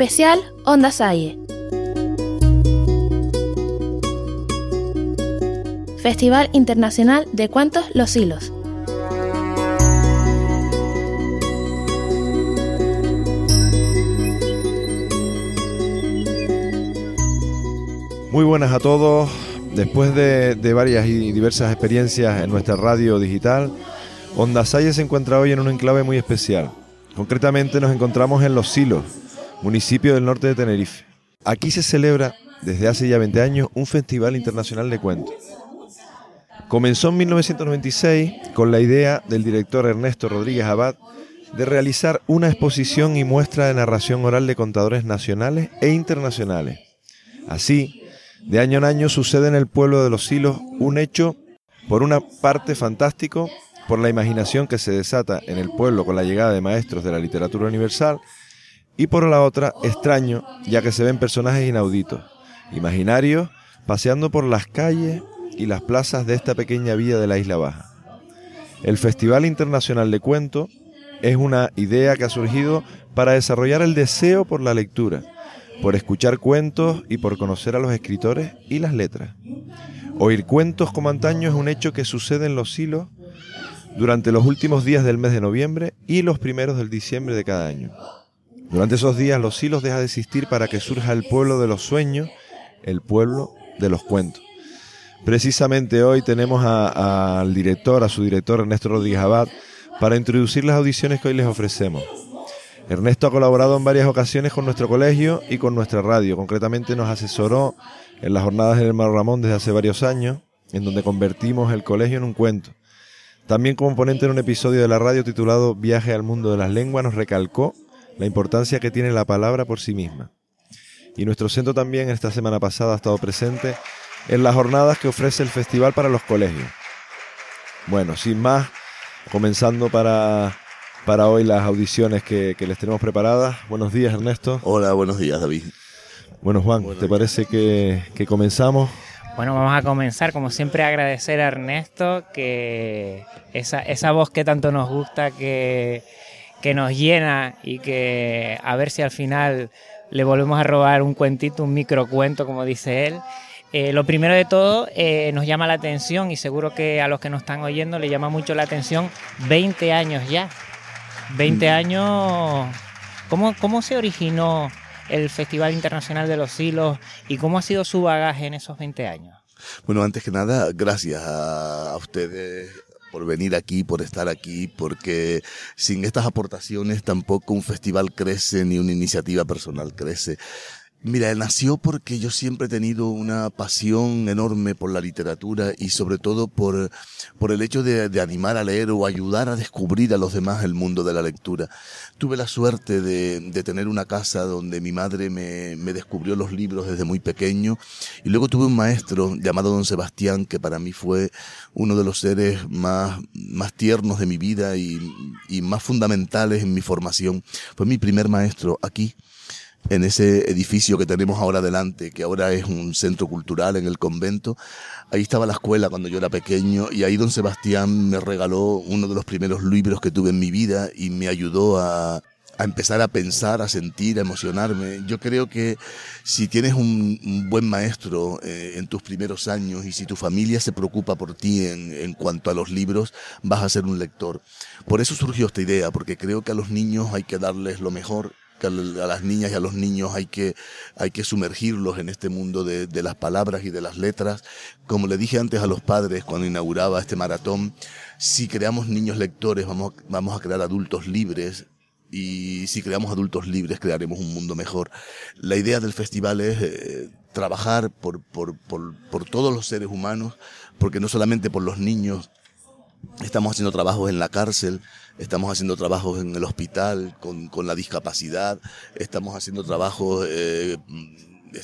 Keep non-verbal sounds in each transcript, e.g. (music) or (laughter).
Especial Onda Salle. Festival Internacional de Cuentos Los Hilos. Muy buenas a todos. Después de, varias y diversas experiencias en nuestra radio digital, Onda Salle se encuentra hoy en un enclave muy especial. Concretamente nos encontramos en Los Silos, municipio del norte de Tenerife. Aquí se celebra desde hace ya 20 años un festival internacional de cuentos. Comenzó en 1996 con la idea del director Ernesto Rodríguez Abad de realizar una exposición y muestra de narración oral de contadores nacionales e internacionales. Así, de año en año sucede en el pueblo de los Silos un hecho, por una parte fantástico, por la imaginación que se desata en el pueblo con la llegada de maestros de la literatura universal, y por la otra extraño, ya que se ven personajes inauditos, imaginarios, paseando por las calles y las plazas de esta pequeña villa de la Isla Baja. El Festival Internacional de Cuento es una idea que ha surgido para desarrollar el deseo por la lectura, por escuchar cuentos y por conocer a los escritores y las letras. Oír cuentos como antaño es un hecho que sucede en los hilos durante los últimos días del mes de noviembre y los primeros del diciembre de cada año. Durante esos días los hilos deja de existir para que surja el pueblo de los sueños, el pueblo de los cuentos. Precisamente hoy tenemos al director, a su director Ernesto Rodríguez Abad, para introducir las audiciones que hoy les ofrecemos. Ernesto ha colaborado en varias ocasiones con nuestro colegio y con nuestra radio. Concretamente nos asesoró en las jornadas del hermano Ramón desde hace varios años, en donde convertimos el colegio en un cuento. También como ponente en un episodio de la radio titulado Viaje al mundo de las lenguas nos recalcó la importancia que tiene la palabra por sí misma. Y nuestro centro también esta semana pasada ha estado presente en las jornadas que ofrece el festival para los colegios. Bueno, sin más, comenzando para para hoy las audiciones que, les tenemos preparadas. Buenos días, Ernesto. Hola, buenos días, David. Bueno, Juan, ¿te parece que, comenzamos? Bueno, vamos a comenzar, como siempre, a agradecer a Ernesto que esa, esa voz que tanto nos gusta, que, que nos llena y que a ver si al final le volvemos a robar un cuentito, un microcuento, como dice él. Eh, lo primero de todo, eh, nos llama la atención y seguro que a los que nos están oyendo le llama mucho la atención 20 años ya 20 años. ¿Cómo, ¿Cómo se originó el Festival Internacional de los Hilos y cómo ha sido su bagaje en esos 20 años? Bueno, antes que nada, gracias a, ustedes por venir aquí, por estar aquí, porque sin estas aportaciones tampoco un festival crece ni una iniciativa personal crece. Mira, nació porque yo siempre he tenido una pasión enorme por la literatura y sobre todo por, por el hecho de, animar a leer o ayudar a descubrir a los demás el mundo de la lectura. Tuve la suerte de, de tener una casa donde mi madre me, me, descubrió los libros desde muy pequeño y luego tuve un maestro llamado don Sebastián que para mí fue uno de los seres más, más tiernos de mi vida y, y más fundamentales en mi formación. Fue mi primer maestro aquí en ese edificio que tenemos ahora delante, que ahora es un centro cultural en el convento. Ahí estaba la escuela cuando yo era pequeño y ahí don Sebastián me regaló uno de los primeros libros que tuve en mi vida y me ayudó a, a empezar a pensar, a sentir, a emocionarme. Yo creo que si tienes un, buen maestro eh, en tus primeros años y si tu familia se preocupa por ti en, en, cuanto a los libros, vas a ser un lector. Por eso surgió esta idea, porque creo que a los niños hay que darles lo mejor que a las niñas y a los niños hay que, hay que sumergirlos en este mundo de, las palabras y de las letras. Como le dije antes a los padres cuando inauguraba este maratón, si creamos niños lectores vamos, vamos a crear adultos libres y si creamos adultos libres crearemos un mundo mejor. La idea del festival es eh, trabajar por, por, por, por todos los seres humanos, porque no solamente por los niños, estamos haciendo trabajos en la cárcel, estamos haciendo trabajos en el hospital con, con la discapacidad, estamos haciendo trabajos, eh,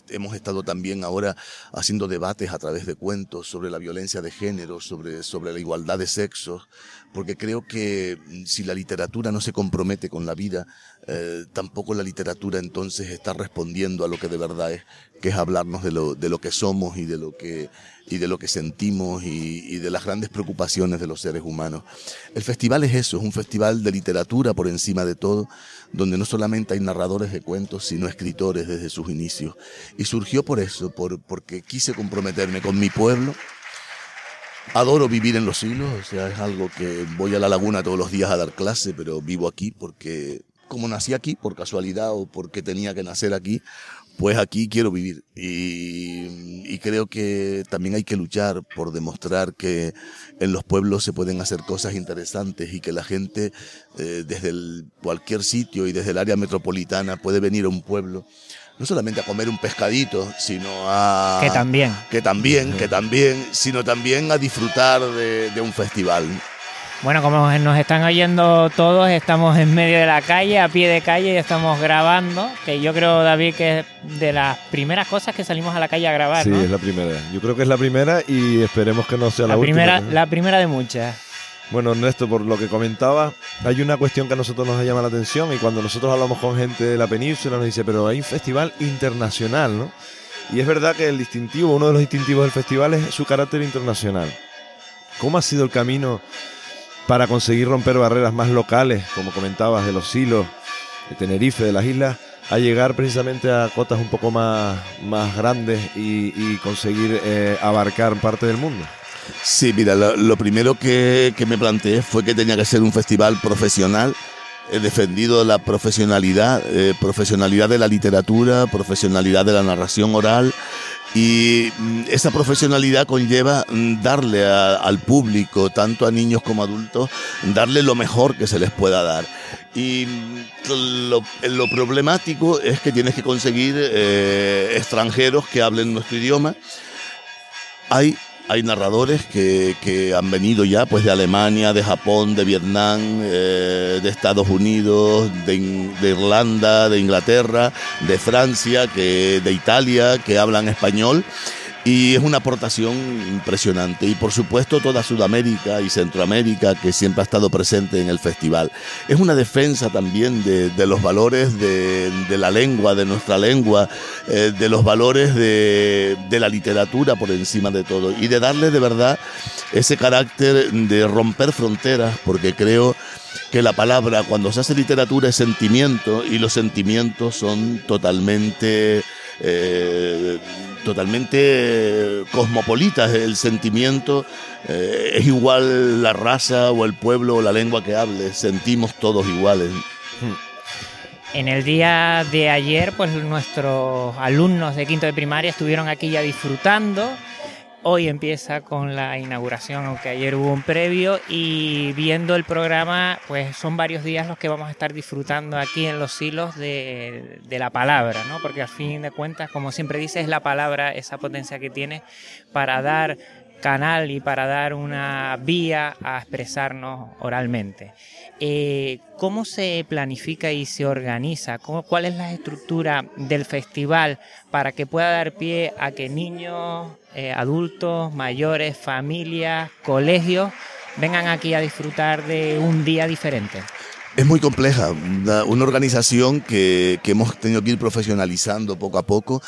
hemos estado también ahora haciendo debates a través de cuentos sobre la violencia de género, sobre, sobre la igualdad de sexos, porque creo que si la literatura no se compromete con la vida, eh, tampoco la literatura entonces está respondiendo a lo que de verdad es, que es hablarnos de lo, de lo que somos y de lo que y de lo que sentimos y, de las grandes preocupaciones de los seres humanos. El festival es eso, es un festival de literatura por encima de todo, donde no solamente hay narradores de cuentos, sino escritores desde sus inicios. Y surgió por eso, por, porque quise comprometerme con mi pueblo. Adoro vivir en los hilos, o sea, es algo que voy a la laguna todos los días a dar clase, pero vivo aquí porque como nací aquí por casualidad o porque tenía que nacer aquí, pues aquí quiero vivir y, creo que también hay que luchar por demostrar que en los pueblos se pueden hacer cosas interesantes y que la gente eh, desde cualquier sitio y desde el área metropolitana puede venir a un pueblo no solamente a comer un pescadito, sino a... Que también. Que también, que también, sino también a disfrutar de, de un festival. Bueno, como nos están oyendo todos, estamos en medio de la calle, a pie de calle y estamos grabando, que yo creo, David, que es de las primeras cosas que salimos a la calle a grabar. Sí, es la primera. Yo creo que es la primera y esperemos que no sea la, primera, La primera de muchas. Bueno, Ernesto, por lo que comentaba, hay una cuestión que a nosotros nos llama la atención y cuando nosotros hablamos con gente de la península nos dice, pero hay un festival internacional, ¿no? Y es verdad que el distintivo, uno de los distintivos del festival es su carácter internacional. ¿Cómo ha sido el camino para conseguir romper barreras más locales, como comentabas, de los hilos, de Tenerife, de las islas, a llegar precisamente a cotas un poco más, más grandes y, conseguir eh, abarcar parte del mundo. Sí, mira, lo, primero que, me planteé fue que tenía que ser un festival profesional. He defendido la profesionalidad, eh, profesionalidad de la literatura, profesionalidad de la narración oral, y mm, esa profesionalidad conlleva mm, darle al público, tanto a niños como adultos, darle lo mejor que se les pueda dar. Y mm, lo, problemático es que tienes que conseguir eh, extranjeros que hablen nuestro idioma. Hay narradores que, han venido ya pues de Alemania, de Japón, de Vietnam, eh, de Estados Unidos, de, Irlanda, de Inglaterra, de Francia, que, de Italia, que hablan español y es una aportación impresionante. Y por supuesto toda Sudamérica y Centroamérica que siempre ha estado presente en el festival. Es una defensa también de, los valores de, la lengua, de nuestra lengua, eh, de los valores de, la literatura por encima de todo y de darle de verdad ese carácter de romper fronteras, porque creo que la palabra cuando se hace literatura es sentimiento y los sentimientos son totalmente... Eh, totalmente cosmopolitas. El sentimiento eh, es igual la raza o el pueblo o la lengua que hable. Sentimos todos iguales. En el día de ayer, pues nuestros alumnos de quinto de primaria estuvieron aquí ya disfrutando Hoy empieza con la inauguración, aunque ayer hubo un previo, y viendo el programa, pues son varios días los que vamos a estar disfrutando aquí en los hilos de, la palabra, ¿no? Porque al fin de cuentas, como siempre dice, es la palabra esa potencia que tiene para dar canal y para dar una vía a expresarnos oralmente. Eh, ¿Cómo se planifica y se organiza? ¿Cuál es la estructura del festival para que pueda dar pie a que niños, eh, adultos, mayores, familias, colegios vengan aquí a disfrutar de un día diferente? Es muy compleja, una, organización que, que, hemos tenido que ir profesionalizando poco a poco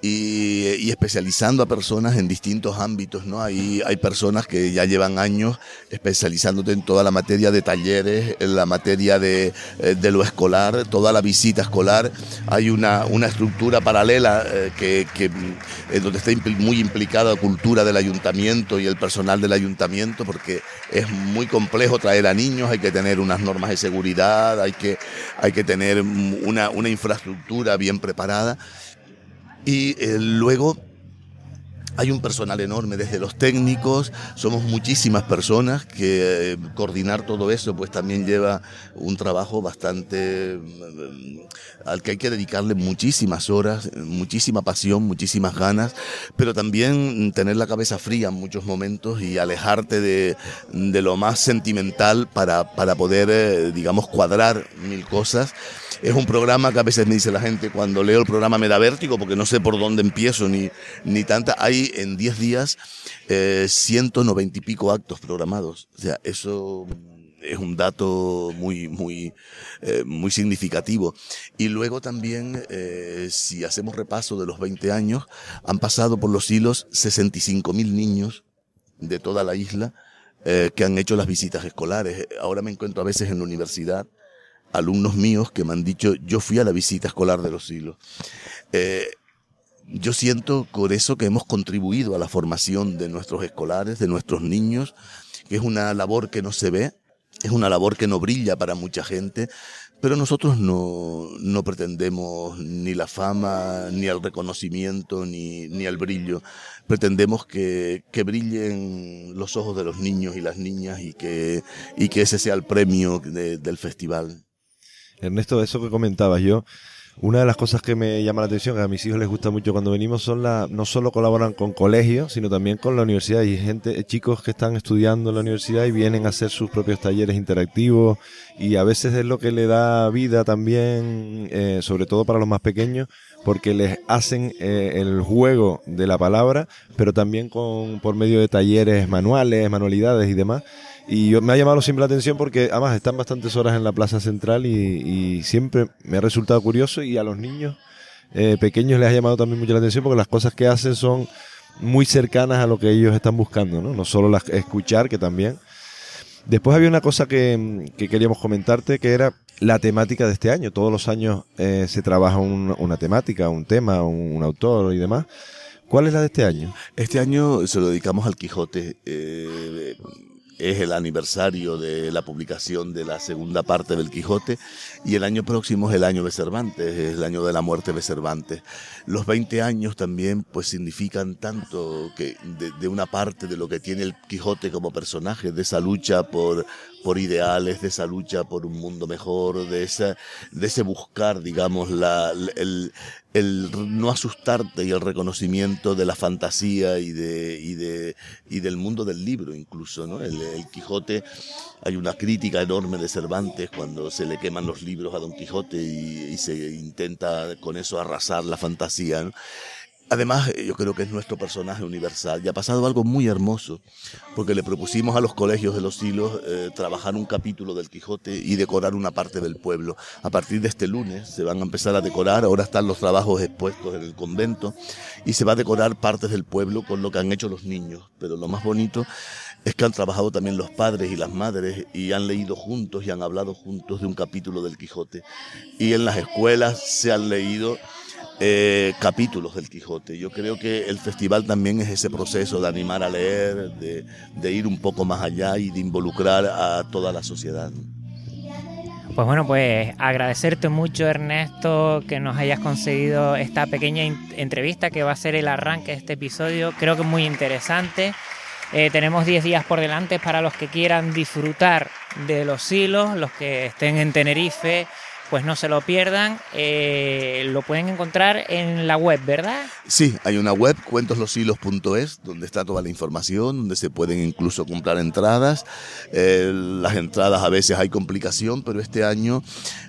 y, especializando a personas en distintos ámbitos, ¿no? Hay, hay personas que ya llevan años especializándote en toda la materia de talleres, en la materia de, eh, de lo escolar, toda la visita escolar. Hay una, una estructura paralela eh, que, que donde está muy implicada la cultura del ayuntamiento y el personal del ayuntamiento, porque es muy complejo traer a niños, hay que tener unas normas de seguridad, hay que, hay que tener una, una infraestructura bien preparada. Y eh, luego hay un personal enorme, desde los técnicos, somos muchísimas personas que eh, coordinar todo eso pues también lleva un trabajo bastante mm, al que hay que dedicarle muchísimas horas, muchísima pasión, muchísimas ganas, pero también tener la cabeza fría en muchos momentos y alejarte de, de lo más sentimental para, para poder, eh, digamos, cuadrar mil cosas es un programa que a veces me dice la gente, cuando leo el programa me da vértigo porque no sé por dónde empiezo ni, ni tanta. Hay en 10 días eh, 190 y pico actos programados. O sea, eso es un dato muy, muy, eh, muy significativo. Y luego también, eh, si hacemos repaso de los 20 años, han pasado por los hilos 65.000 niños de toda la isla eh, que han hecho las visitas escolares. Ahora me encuentro a veces en la universidad alumnos míos que me han dicho, yo fui a la visita escolar de los hilos. Yo siento por eso que hemos contribuido a la formación de nuestros escolares, de nuestros niños, que es una labor que no se ve, es una labor que no brilla para mucha gente, pero nosotros no, no pretendemos ni la fama, ni el reconocimiento, ni, ni el brillo. Pretendemos que, que, brillen los ojos de los niños y las niñas y que, y que ese sea el premio del festival. Ernesto, eso que comentabas yo, una de las cosas que me llama la atención, que a mis hijos les gusta mucho cuando venimos, son la, no solo colaboran con colegios, sino también con la universidad. Y gente, chicos que están estudiando en la universidad y vienen a hacer sus propios talleres interactivos. Y a veces es lo que le da vida también, eh, sobre todo para los más pequeños, porque les hacen eh, el juego de la palabra, pero también con, por medio de talleres manuales, manualidades y demás. Y me ha llamado siempre la atención porque además están bastantes horas en la plaza central y, siempre me ha resultado curioso y a los niños eh, pequeños les ha llamado también mucho la atención porque las cosas que hacen son muy cercanas a lo que ellos están buscando, ¿no? No solo las, escuchar, que también. Después había una cosa que, queríamos comentarte que era la temática de este año. Todos los años eh, se trabaja una temática, un tema, un, autor y demás. ¿Cuál es la de este año? Este año se lo dedicamos al Quijote. Eh, es el aniversario de la publicación de la segunda parte del Quijote y el año próximo es el año de Cervantes, es el año de la muerte de Cervantes. Los 20 años también pues significan tanto que de, una parte de lo que tiene el Quijote como personaje, de esa lucha por, por ideales, de esa lucha por un mundo mejor, de, esa, de ese buscar, digamos, la, el, el no asustarte y el reconocimiento de la fantasía y de, y de, y del mundo del libro incluso, ¿no? El, Quijote, hay una crítica enorme de Cervantes cuando se le queman los libros a Don Quijote y, y se intenta con eso arrasar la fantasía, ¿no? Además, eh, yo creo que es nuestro personaje universal y ha pasado algo muy hermoso, porque le propusimos a los colegios de los hilos eh, trabajar un capítulo del Quijote y decorar una parte del pueblo. A partir de este lunes se van a empezar a decorar, ahora están los trabajos expuestos en el convento y se va a decorar partes del pueblo con lo que han hecho los niños. Pero lo más bonito es que han trabajado también los padres y las madres y han leído juntos y han hablado juntos de un capítulo del Quijote. Y en las escuelas se han leído eh, capítulos del Quijote. Yo creo que el festival también es ese proceso de animar a leer, de, ir un poco más allá y de involucrar a toda la sociedad. Pues bueno, pues agradecerte mucho Ernesto que nos hayas conseguido esta pequeña entrevista que va a ser el arranque de este episodio. Creo que es muy interesante. Eh, tenemos 10 días por delante para los que quieran disfrutar de los hilos, los que estén en Tenerife, pues no se lo pierdan. Eh, lo pueden encontrar en la web, ¿verdad? Sí, hay una web, cuentosloshilos.es, donde está toda la información, donde se pueden incluso comprar entradas. Eh, las entradas a veces hay complicación, pero este año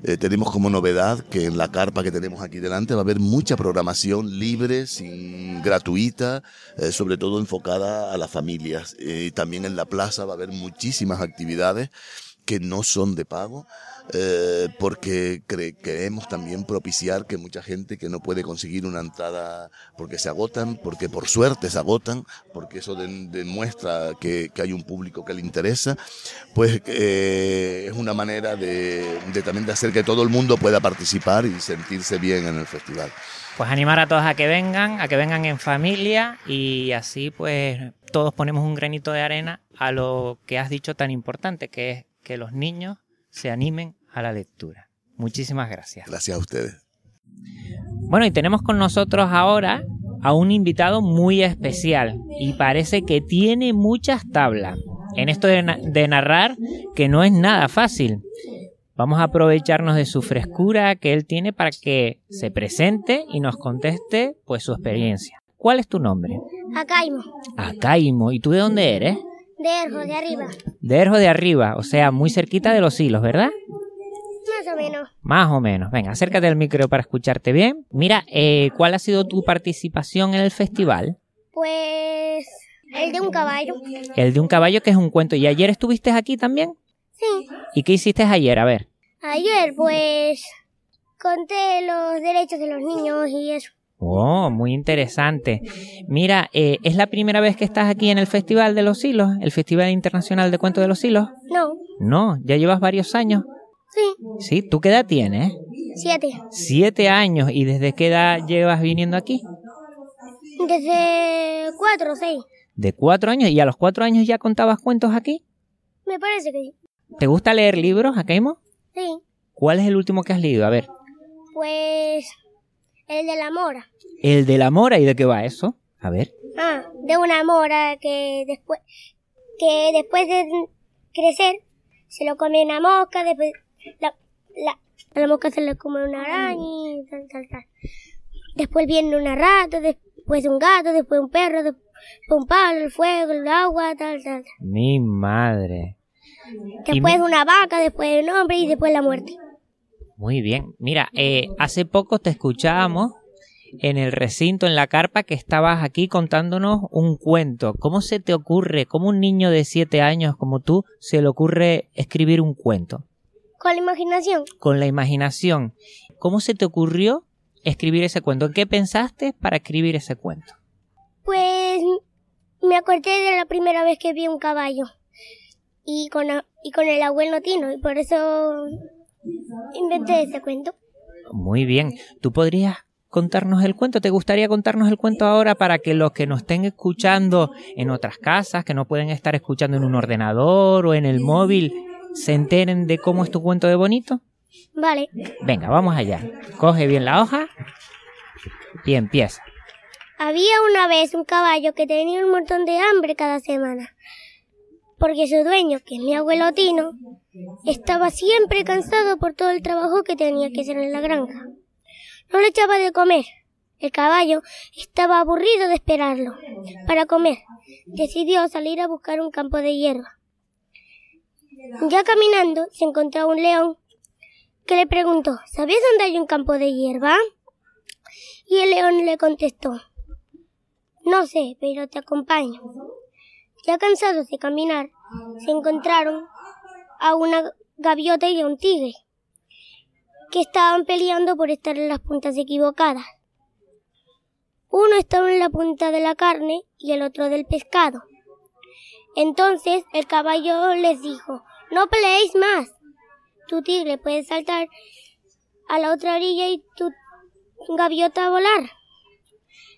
eh, tenemos como novedad que en la carpa que tenemos aquí delante va a haber mucha programación libre, sin gratuita, sobre todo enfocada a las familias. Y también en la plaza va a haber muchísimas actividades que no son de pago eh, porque queremos también propiciar que mucha gente que no puede conseguir una entrada porque se agotan, porque por suerte se agotan, porque eso demuestra que, hay un público que le interesa, pues eh, es una manera de, también de hacer que todo el mundo pueda participar y sentirse bien en el festival. Pues animar a todos a que vengan, a que vengan en familia y así pues todos ponemos un granito de arena a lo que has dicho tan importante, que es que los niños se animen a la lectura. Muchísimas gracias. Gracias a ustedes. Bueno, y tenemos con nosotros ahora a un invitado muy especial y parece que tiene muchas tablas en esto de, narrar que no es nada fácil. Vamos a aprovecharnos de su frescura que él tiene para que se presente y nos conteste pues su experiencia. ¿Cuál es tu nombre? Acaimo. Acaimo. ¿Y tú de dónde eres? De Erjo, de arriba. De Erjo de arriba, o sea, muy cerquita de los hilos, ¿verdad? Más o menos. Más o menos. Venga, acércate al micro para escucharte bien. Mira, eh, ¿cuál ha sido tu participación en el festival? Pues el de un caballo. El de un caballo que es un cuento. ¿Y ayer estuviste aquí también? Sí. ¿Y qué hiciste ayer? A ver. Ayer, pues, conté los derechos de los niños y eso. Oh, muy interesante. Mira, eh, ¿es la primera vez que estás aquí en el Festival de los Hilos? ¿El Festival Internacional de Cuentos de los Hilos? No. No, ya llevas varios años. Sí. Sí, ¿tú qué edad tienes? Siete. Siete años. ¿Y desde qué edad llevas viniendo aquí? Desde cuatro o seis. De cuatro años. ¿Y a los cuatro años ya contabas cuentos aquí? Me parece que sí. ¿Te gusta leer libros, Akaimo? Sí. ¿Cuál es el último que has leído? A ver. Pues, el de la mora. El de la mora. ¿Y de qué va eso? A ver. Ah, de una mora que después, que después de crecer, se lo come una mosca, después la, la, mosca se le come una araña y tal, tal, tal. Después viene una rata, después un gato, después un perro, después un palo, el fuego, el agua, tal, tal. tal. Mi madre. Después una vaca, después un hombre y después la muerte. Muy bien. Mira, eh, hace poco te escuchábamos en el recinto, en la carpa, que estabas aquí contándonos un cuento. ¿Cómo se te ocurre, cómo un niño de siete años como tú, se le ocurre escribir un cuento? Con la imaginación. Con la imaginación. ¿Cómo se te ocurrió escribir ese cuento? ¿En qué pensaste para escribir ese cuento? Pues me acordé de la primera vez que vi un caballo. Y con, y con el abuelo Tino. Y por eso inventé ese cuento. Muy bien. ¿Tú podrías contarnos el cuento? ¿Te gustaría contarnos el cuento ahora para que los que nos estén escuchando en otras casas, que no pueden estar escuchando en un ordenador o en el móvil, se enteren de cómo es tu cuento de bonito? Vale. Venga, vamos allá. Coge bien la hoja y empieza. Había una vez un caballo que tenía un montón de hambre cada semana. Porque su dueño, que es mi abuelo Tino, estaba siempre cansado por todo el trabajo que tenía que hacer en la granja. No le echaba de comer. El caballo estaba aburrido de esperarlo. Para comer, decidió salir a buscar un campo de hierba. Ya caminando, se encontró un león que le preguntó, ¿Sabes dónde hay un campo de hierba? Y el león le contestó, no sé, pero te acompaño. Ya cansados de caminar, se encontraron a una gaviota y a un tigre, que estaban peleando por estar en las puntas equivocadas. Uno estaba en la punta de la carne y el otro del pescado. Entonces el caballo les dijo, no peleéis más. Tu tigre puede saltar a la otra orilla y tu gaviota volar.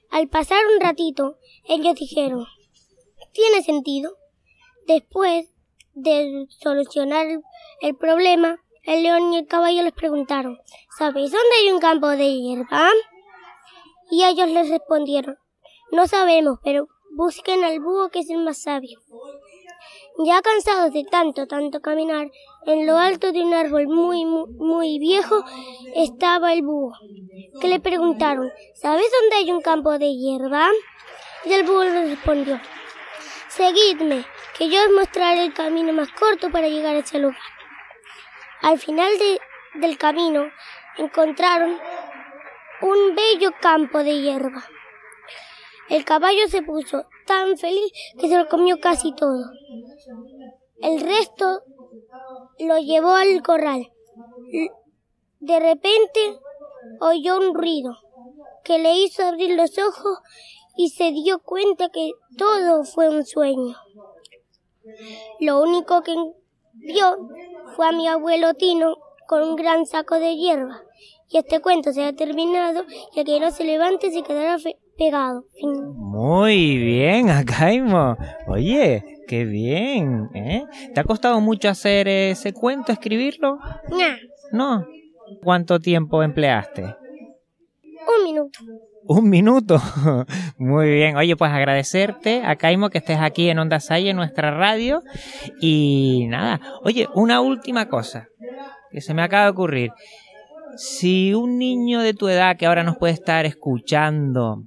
Al pasar un ratito, ellos dijeron, tiene sentido. Después de solucionar el, problema, el león y el caballo les preguntaron, ¿sabéis dónde hay un campo de hierba? Y ellos les respondieron, no sabemos, pero busquen al búho que es el más sabio. Ya cansados de tanto, tanto caminar, en lo alto de un árbol muy, muy, muy viejo estaba el búho, que le preguntaron, ¿sabes dónde hay un campo de hierba? Y el búho les respondió, Seguidme, que yo os mostraré el camino más corto para llegar a ese lugar. Al final de- del camino encontraron un bello campo de hierba. El caballo se puso tan feliz que se lo comió casi todo. El resto lo llevó al corral. De repente oyó un ruido que le hizo abrir los ojos y se dio cuenta que todo fue un sueño. Lo único que vio fue a mi abuelo Tino con un gran saco de hierba. Y este cuento se ha terminado y el que no se levante se quedará pegado. Fin. Muy bien, (laughs) Akaimo. Oye, qué bien, ¿eh? ¿Te ha costado mucho hacer ese cuento, escribirlo? Nah, No. ¿Cuánto tiempo empleaste? un minuto. Un minuto. (laughs) Muy bien. Oye, pues agradecerte a Caimo que estés aquí en Onda Sai, en nuestra radio. Y nada. Oye, una última cosa que se me acaba de ocurrir. Si un niño de tu edad que ahora nos puede estar escuchando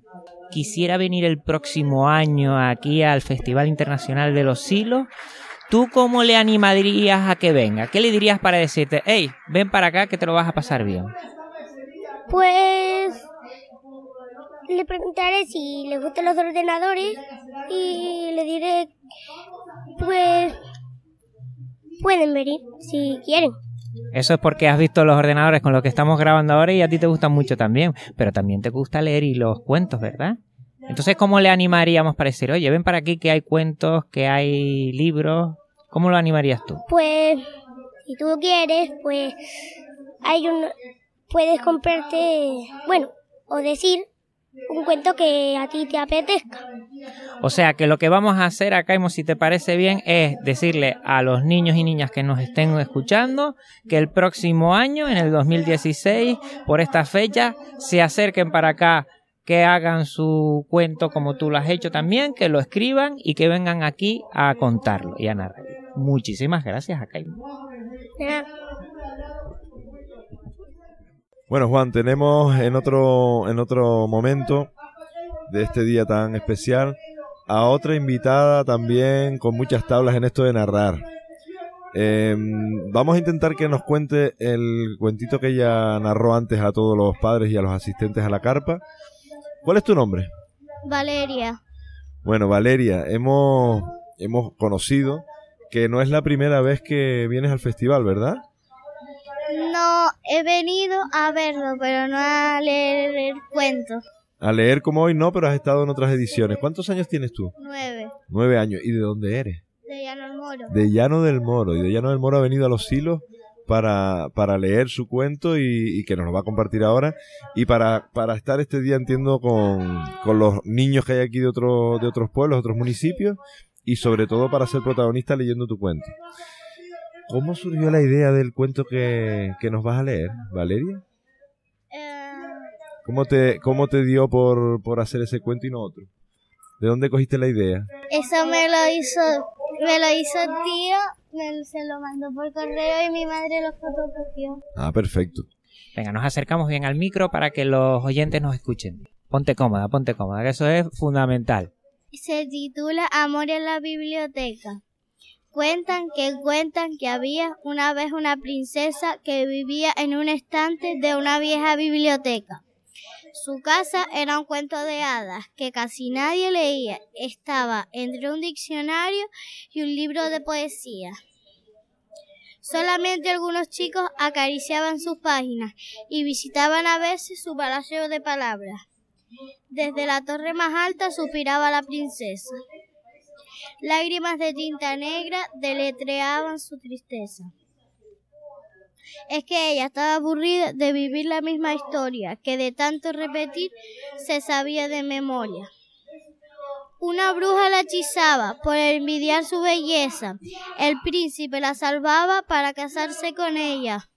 quisiera venir el próximo año aquí al Festival Internacional de los Silos, ¿tú cómo le animarías a que venga? ¿Qué le dirías para decirte, hey, ven para acá que te lo vas a pasar bien? Pues le preguntaré si le gustan los ordenadores y le diré, pues, pueden venir si quieren. Eso es porque has visto los ordenadores con los que estamos grabando ahora y a ti te gustan mucho también, pero también te gusta leer y los cuentos, ¿verdad? Entonces, ¿cómo le animaríamos para decir, oye, ven para aquí que hay cuentos, que hay libros? ¿Cómo lo animarías tú? Pues, si tú quieres, pues hay un, puedes comprarte, bueno, o decir un cuento que a ti te apetezca. O sea que lo que vamos a hacer acá, si te parece bien, es decirle a los niños y niñas que nos estén escuchando que el próximo año, en el 2016, por esta fecha, se acerquen para acá, que hagan su cuento como tú lo has hecho también, que lo escriban y que vengan aquí a contarlo y a narrarlo. Muchísimas gracias, a Bueno, Juan, tenemos en otro, en otro momento de este día tan especial a otra invitada también con muchas tablas en esto de narrar. Em, vamos a intentar que nos cuente el cuentito que ella narró antes a todos los padres y a los asistentes a la carpa. ¿Cuál es tu nombre? Valeria. Bueno, Valeria, hemos, hemos conocido que no es la primera vez que vienes al festival, ¿verdad? No, he venido a verlo, pero no a leer el cuento. A leer como hoy no, pero has estado en otras ediciones. ¿Cuántos años tienes tú? Nueve. Nueve años. ¿Y de dónde eres? De Llano del Moro. De Llano del Moro. Y de Llano del Moro ha venido a los silos para, para leer su cuento y, que nos lo va a compartir ahora. Y para, para estar este día, entiendo, con, con los niños que hay aquí de, otro, de otros pueblos, otros municipios. Y sobre todo para ser protagonista leyendo tu cuento. ¿Cómo surgió la idea del cuento que, nos vas a leer, Valeria? Eh, ¿Cómo, te, ¿Cómo te dio por, por hacer ese cuento y no otro? ¿De dónde cogiste la idea? Eso me lo hizo, me lo hizo tío, me, se lo mandó por correo y mi madre lo fotocopió. Ah, perfecto. Venga, nos acercamos bien al micro para que los oyentes nos escuchen. Ponte cómoda, ponte cómoda, que eso es fundamental. Se titula Amor en la biblioteca. Cuentan que cuentan que había una vez una princesa que vivía en un estante de una vieja biblioteca. Su casa era un cuento de hadas que casi nadie leía. Estaba entre un diccionario y un libro de poesía. Solamente algunos chicos acariciaban sus páginas y visitaban a veces su palacio de palabras. Desde la torre más alta suspiraba la princesa. Lágrimas de tinta negra deletreaban su tristeza. Es que ella estaba aburrida de vivir la misma historia, que de tanto repetir se sabía de memoria. Una bruja la hechizaba por envidiar su belleza. El príncipe la salvaba para casarse con ella.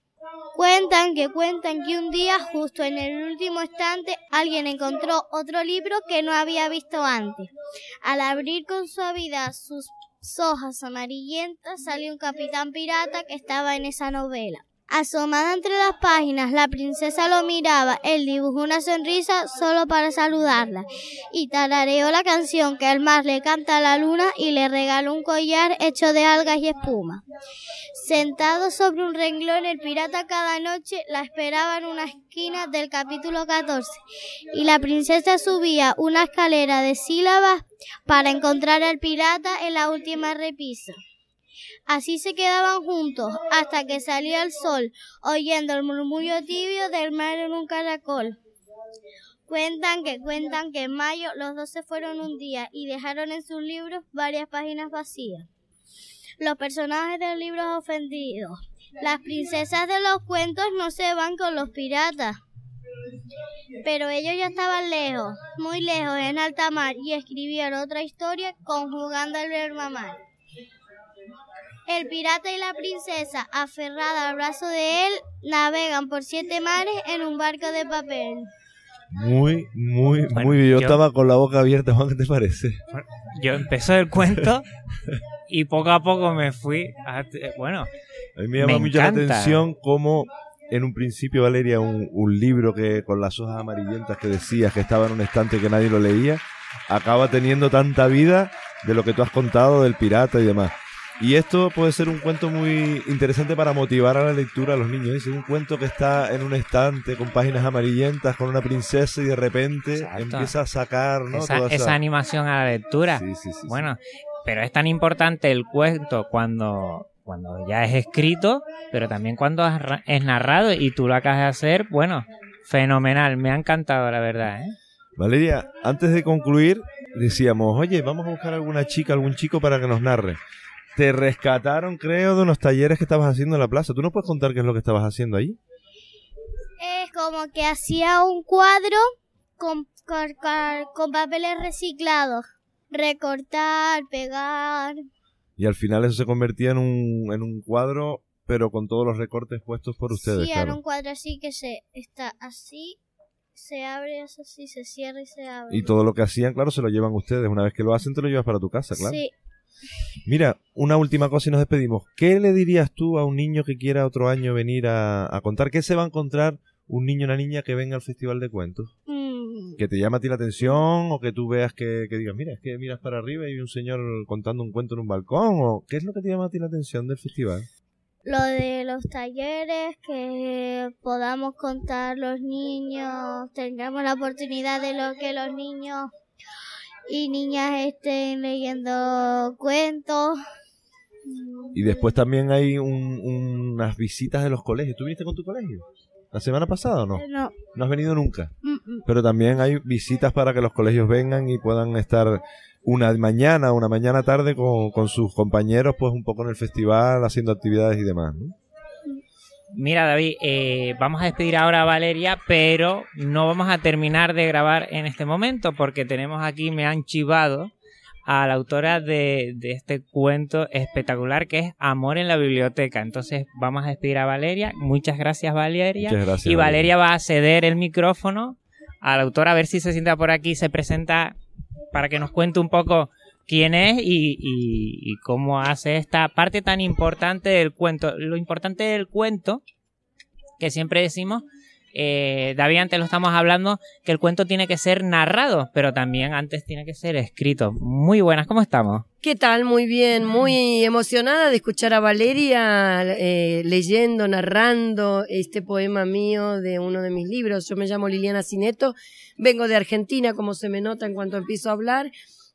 Cuentan que cuentan que un día, justo en el último instante, alguien encontró otro libro que no había visto antes. Al abrir con suavidad sus hojas amarillentas, salió un capitán pirata que estaba en esa novela. Asomada entre las páginas, la princesa lo miraba. Él dibujó una sonrisa solo para saludarla y tarareó la canción que el mar le canta a la luna y le regaló un collar hecho de algas y espuma. Sentado sobre un renglón, el pirata cada noche la esperaba en una esquina del capítulo 14 y la princesa subía una escalera de sílabas para encontrar al pirata en la última repisa. Así se quedaban juntos hasta que salía el sol, oyendo el murmullo tibio del mar en un caracol. Cuentan que cuentan que en mayo los dos se fueron un día y dejaron en sus libros varias páginas vacías. Los personajes del libro ofendidos. Las princesas de los cuentos no se van con los piratas. Pero ellos ya estaban lejos, muy lejos en alta mar y escribieron otra historia conjugando el verbo mar. El pirata y la princesa, aferrada al brazo de él, navegan por siete mares en un barco de papel. Muy, muy, muy bien. Yo, estaba con la boca abierta, Juan, ¿qué te parece? Yo empezó el cuento y poco a poco me fui. A, bueno, a mí me llama mucho la atención cómo en un principio, Valeria, un, un, libro que con las hojas amarillentas que decías que estaba en un estante que nadie lo leía, acaba teniendo tanta vida de lo que tú has contado del pirata y demás. Y esto puede ser un cuento muy interesante para motivar a la lectura a los niños. Es un cuento que está en un estante con páginas amarillentas, con una princesa y de repente empieza a sacar ¿no? esa, esa... animación a la lectura. Sí, sí, sí, bueno, pero es tan importante el cuento cuando, cuando ya es escrito, pero también cuando es narrado y tú lo acabas de hacer, bueno, fenomenal, me ha encantado la verdad. ¿eh? Valeria, antes de concluir, decíamos, oye, vamos a buscar alguna chica, algún chico para que nos narre. Te rescataron, creo, de unos talleres que estabas haciendo en la plaza. ¿Tú no puedes contar qué es lo que estabas haciendo ahí? Es como que hacía un cuadro con, con papeles reciclados. Recortar, pegar. Y al final eso se convertía en un, en un cuadro, pero con todos los recortes puestos por ustedes. Sí, era un cuadro así que se está así, se abre, así, se cierra y se abre. Y todo lo que hacían, claro, se lo llevan ustedes. Una vez que lo hacen, te lo llevas para tu casa, claro. Sí. Mira, una última cosa y nos despedimos. ¿Qué le dirías tú a un niño que quiera otro año venir a, a contar? ¿Qué se va a encontrar un niño o una niña que venga al Festival de Cuentos? Mm. Que te llame a ti la atención o que tú veas que, que digas, mira, es que miras para arriba y hay un señor contando un cuento en un balcón o ¿qué es lo que te llama a ti la atención del festival? Lo de los talleres, que podamos contar los niños, tengamos la oportunidad de lo que los niños y niñas estén leyendo cuentos. Y después también hay un- unas visitas de los colegios. ¿Tú viniste con tu colegio? ¿La semana pasada o no? No. No has venido nunca. Mm, mm. Pero también hay visitas para que los colegios vengan y puedan estar una mañana, una mañana tarde con, con sus compañeros, pues un poco en el festival, haciendo actividades y demás. ¿no? Mira, David, eh, vamos a despedir ahora a Valeria, pero no vamos a terminar de grabar en este momento porque tenemos aquí, me han chivado a la autora de, de este cuento espectacular que es Amor en la Biblioteca. Entonces vamos a despedir a Valeria. Muchas gracias, Valeria. Muchas gracias. y Valeria va a ceder el micrófono a la autora a ver si se sienta por aquí, se presenta para que nos cuente un poco quién es y, y- y cómo hace esta parte tan importante del cuento. Lo importante del cuento, que siempre decimos, eh, David, antes lo estamos hablando, que el cuento tiene que ser narrado, pero también antes tiene que ser escrito. Muy buenas, ¿cómo estamos? ¿Qué tal? Muy bien, muy emocionada de escuchar a Valeria eh, leyendo, narrando este poema mío de uno de mis libros. Yo me llamo Liliana Cineto, vengo de Argentina, como se me nota en cuanto empiezo a hablar.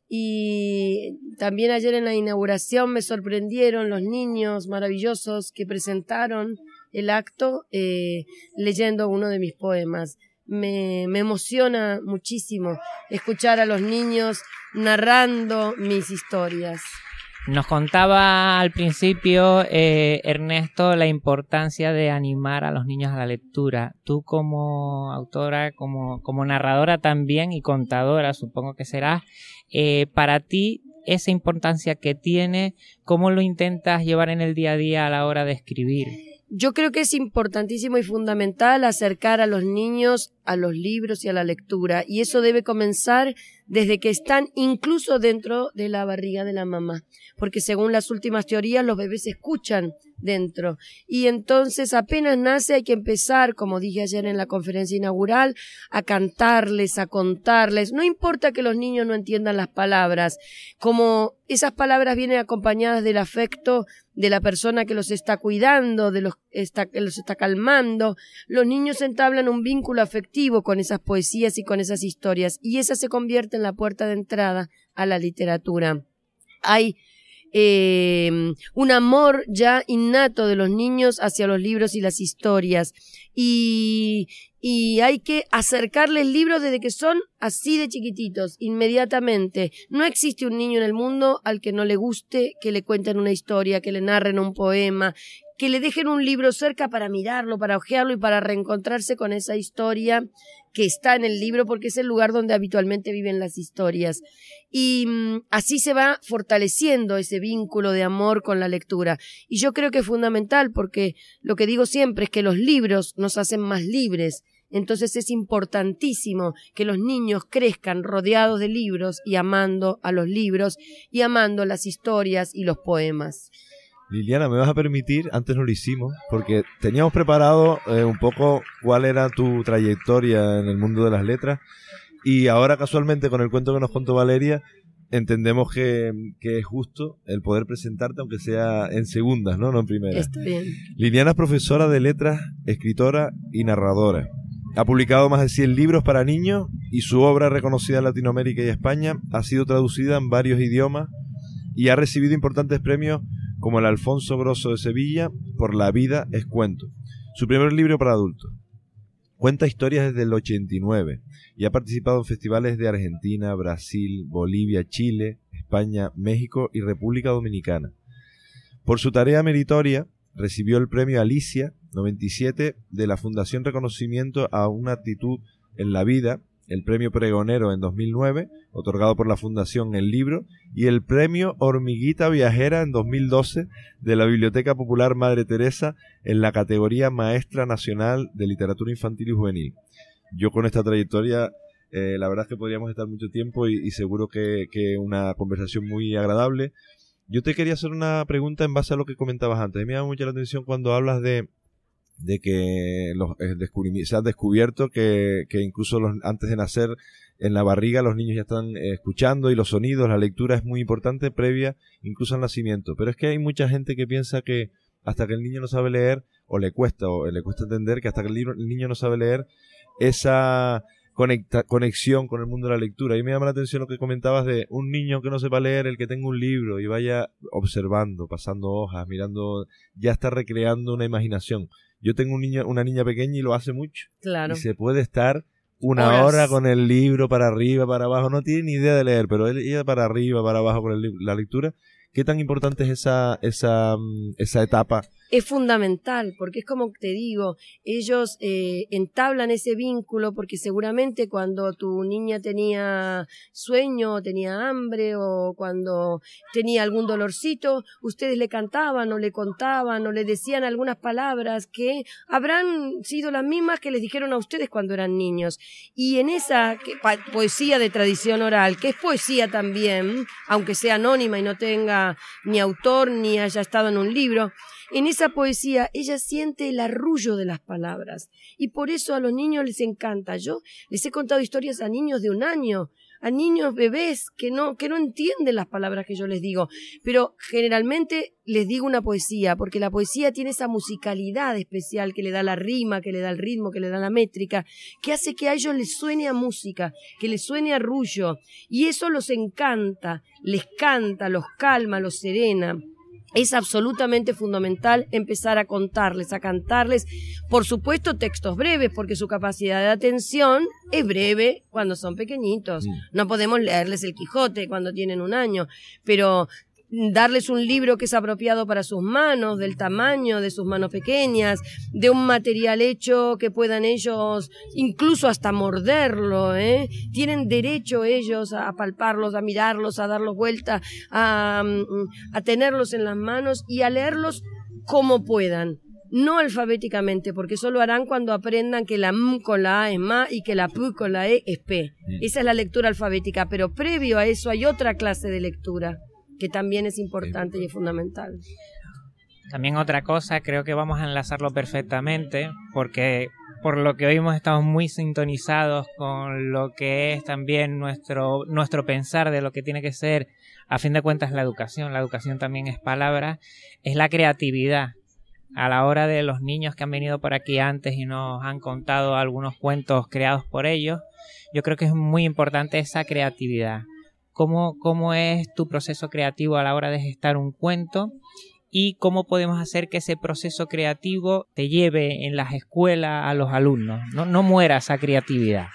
Y también ayer en la inauguración me sorprendieron los niños maravillosos que presentaron el acto eh, leyendo uno de mis poemas. Me, me emociona muchísimo escuchar a los niños narrando mis historias. Nos contaba al principio eh, Ernesto la importancia de animar a los niños a la lectura. Tú como autora, como, como narradora también y contadora, supongo que serás, eh, para ti esa importancia que tiene, ¿cómo lo intentas llevar en el día a día a la hora de escribir? Yo creo que es importantísimo y fundamental acercar a los niños a los libros y a la lectura, y eso debe comenzar desde que están incluso dentro de la barriga de la mamá, porque según las últimas teorías los bebés escuchan dentro, y entonces apenas nace hay que empezar, como dije ayer en la conferencia inaugural, a cantarles, a contarles, no importa que los niños no entiendan las palabras, como esas palabras vienen acompañadas del afecto de la persona que los está cuidando, de los está, que los está calmando, los niños entablan un vínculo afectivo con esas poesías y con esas historias, y esa se convierte en la puerta de entrada a la literatura. Hay eh, un amor ya innato de los niños hacia los libros y las historias, y, y hay que acercarles libros desde que son así de chiquititos, inmediatamente. No existe un niño en el mundo al que no le guste que le cuenten una historia, que le narren un poema, que le dejen un libro cerca para mirarlo, para hojearlo y para reencontrarse con esa historia que está en el libro porque es el lugar donde habitualmente viven las historias. Y mm, así se va fortaleciendo ese vínculo de amor con la lectura. Y yo creo que es fundamental porque lo que digo siempre es que los libros nos hacen más libres. Entonces es importantísimo que los niños crezcan rodeados de libros y amando a los libros y amando las historias y los poemas. Liliana, ¿me vas a permitir? Antes no lo hicimos, porque teníamos preparado eh, un poco cuál era tu trayectoria en el mundo de las letras y ahora casualmente con el cuento que nos contó Valeria entendemos que, que es justo el poder presentarte aunque sea en segundas, ¿no? No en primera. Está bien. Liliana es profesora de letras, escritora y narradora. Ha publicado más de 100 libros para niños y su obra, reconocida en Latinoamérica y España, ha sido traducida en varios idiomas y ha recibido importantes premios como el Alfonso Grosso de Sevilla, por La vida es cuento. Su primer libro para adultos. Cuenta historias desde el 89 y ha participado en festivales de Argentina, Brasil, Bolivia, Chile, España, México y República Dominicana. Por su tarea meritoria, recibió el premio Alicia 97 de la Fundación Reconocimiento a una actitud en la vida, el premio Pregonero en 2009, otorgado por la Fundación El Libro, y el premio Hormiguita Viajera en 2012 de la Biblioteca Popular Madre Teresa en la categoría Maestra Nacional de Literatura Infantil y Juvenil. Yo con esta trayectoria, eh, la verdad es que podríamos estar mucho tiempo y, seguro que, que una conversación muy agradable. Yo te quería hacer una pregunta en base a lo que comentabas antes. Me llama mucho la atención cuando hablas de, de que los, eh, se ha descubierto que, que incluso los, antes de nacer en la barriga los niños ya están eh, escuchando y los sonidos, la lectura es muy importante previa incluso al nacimiento. Pero es que hay mucha gente que piensa que hasta que el niño no sabe leer, o le cuesta, o le cuesta entender que hasta que el, niño no sabe leer, esa conexión con el mundo de la lectura. Y me llama la atención lo que comentabas de un niño que no sepa leer, el que tenga un libro y vaya observando, pasando hojas, mirando, ya está recreando una imaginación. Yo tengo un niño, una niña pequeña y lo hace mucho. Claro. Y se puede estar una hora con el libro para arriba, para abajo. No tiene ni idea de leer, pero ella para arriba, para abajo con la lectura. ¿Qué tan importante es esa, esa, mm, esa etapa es fundamental, porque es como te digo, ellos eh, entablan ese vínculo porque seguramente cuando tu niña tenía sueño, tenía hambre o cuando tenía algún dolorcito, ustedes le cantaban o le contaban o le decían algunas palabras que habrán sido las mismas que les dijeron a ustedes cuando eran niños. Y en esa poesía de tradición oral, que es poesía también, aunque sea anónima y no tenga ni autor ni haya estado en un libro, en esa poesía ella siente el arrullo de las palabras. Y por eso a los niños les encanta. Yo les he contado historias a niños de un año, a niños bebés que no, que no entienden las palabras que yo les digo, pero generalmente les digo una poesía, porque la poesía tiene esa musicalidad especial que le da la rima, que le da el ritmo, que le da la métrica, que hace que a ellos les suene a música, que les suene a arrullo, y eso los encanta, les canta, los calma, los serena es absolutamente fundamental empezar a contarles, a cantarles, por supuesto, textos breves, porque su capacidad de atención es breve cuando son pequeñitos. Mm. No podemos leerles el Quijote cuando tienen un año, pero darles un libro que es apropiado para sus manos, del tamaño de sus manos pequeñas, de un material hecho que puedan ellos incluso hasta morderlo, ¿eh? Tienen derecho ellos a palparlos, a mirarlos, a darlos vuelta, a, a tenerlos en las manos y a leerlos como puedan no alfabéticamente, porque eso lo harán cuando aprendan que la M con la A es MA y que la P con la E es P. Esa es la lectura alfabética, pero previo a eso hay otra clase de lectura que también es importante y es fundamental. También otra cosa, creo que vamos a enlazarlo perfectamente, porque por lo que oímos estamos muy sintonizados con lo que es también nuestro, nuestro pensar de lo que tiene que ser, a fin de cuentas, la educación. La educación también es palabra, es la creatividad. A la hora de los niños que han venido por aquí antes y nos han contado algunos cuentos creados por ellos, yo creo que es muy importante esa creatividad cómo, cómo es tu proceso creativo a la hora de gestar un cuento y cómo podemos hacer que ese proceso creativo te lleve en las escuelas a los alumnos, no, no muera esa creatividad.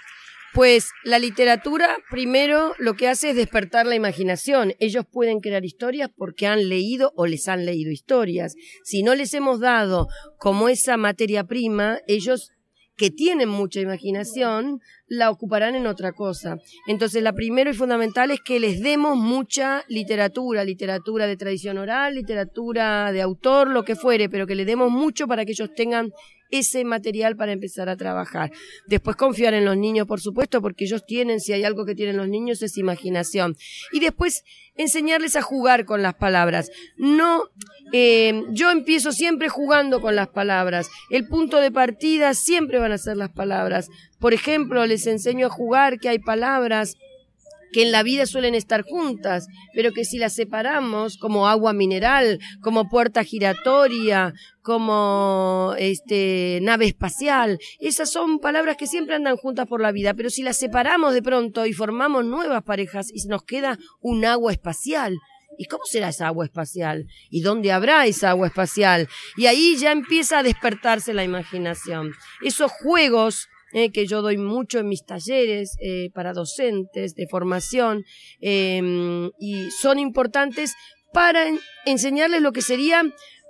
Pues la literatura primero lo que hace es despertar la imaginación. Ellos pueden crear historias porque han leído o les han leído historias. Si no les hemos dado como esa materia prima, ellos que tienen mucha imaginación la ocuparán en otra cosa. Entonces, la primero y fundamental es que les demos mucha literatura, literatura de tradición oral, literatura de autor, lo que fuere, pero que les demos mucho para que ellos tengan ese material para empezar a trabajar. Después confiar en los niños, por supuesto, porque ellos tienen, si hay algo que tienen los niños, es imaginación. Y después enseñarles a jugar con las palabras. No, eh, yo empiezo siempre jugando con las palabras. El punto de partida siempre van a ser las palabras. Por ejemplo, les enseño a jugar que hay palabras que en la vida suelen estar juntas, pero que si las separamos como agua mineral, como puerta giratoria, como este nave espacial, esas son palabras que siempre andan juntas por la vida, pero si las separamos de pronto y formamos nuevas parejas y nos queda un agua espacial, ¿Y cómo será esa agua espacial? ¿Y dónde habrá esa agua espacial? Y ahí ya empieza a despertarse la imaginación. Esos juegos eh, que yo doy mucho en mis talleres eh, para docentes de formación em, y son importantes para enseñarles lo que sería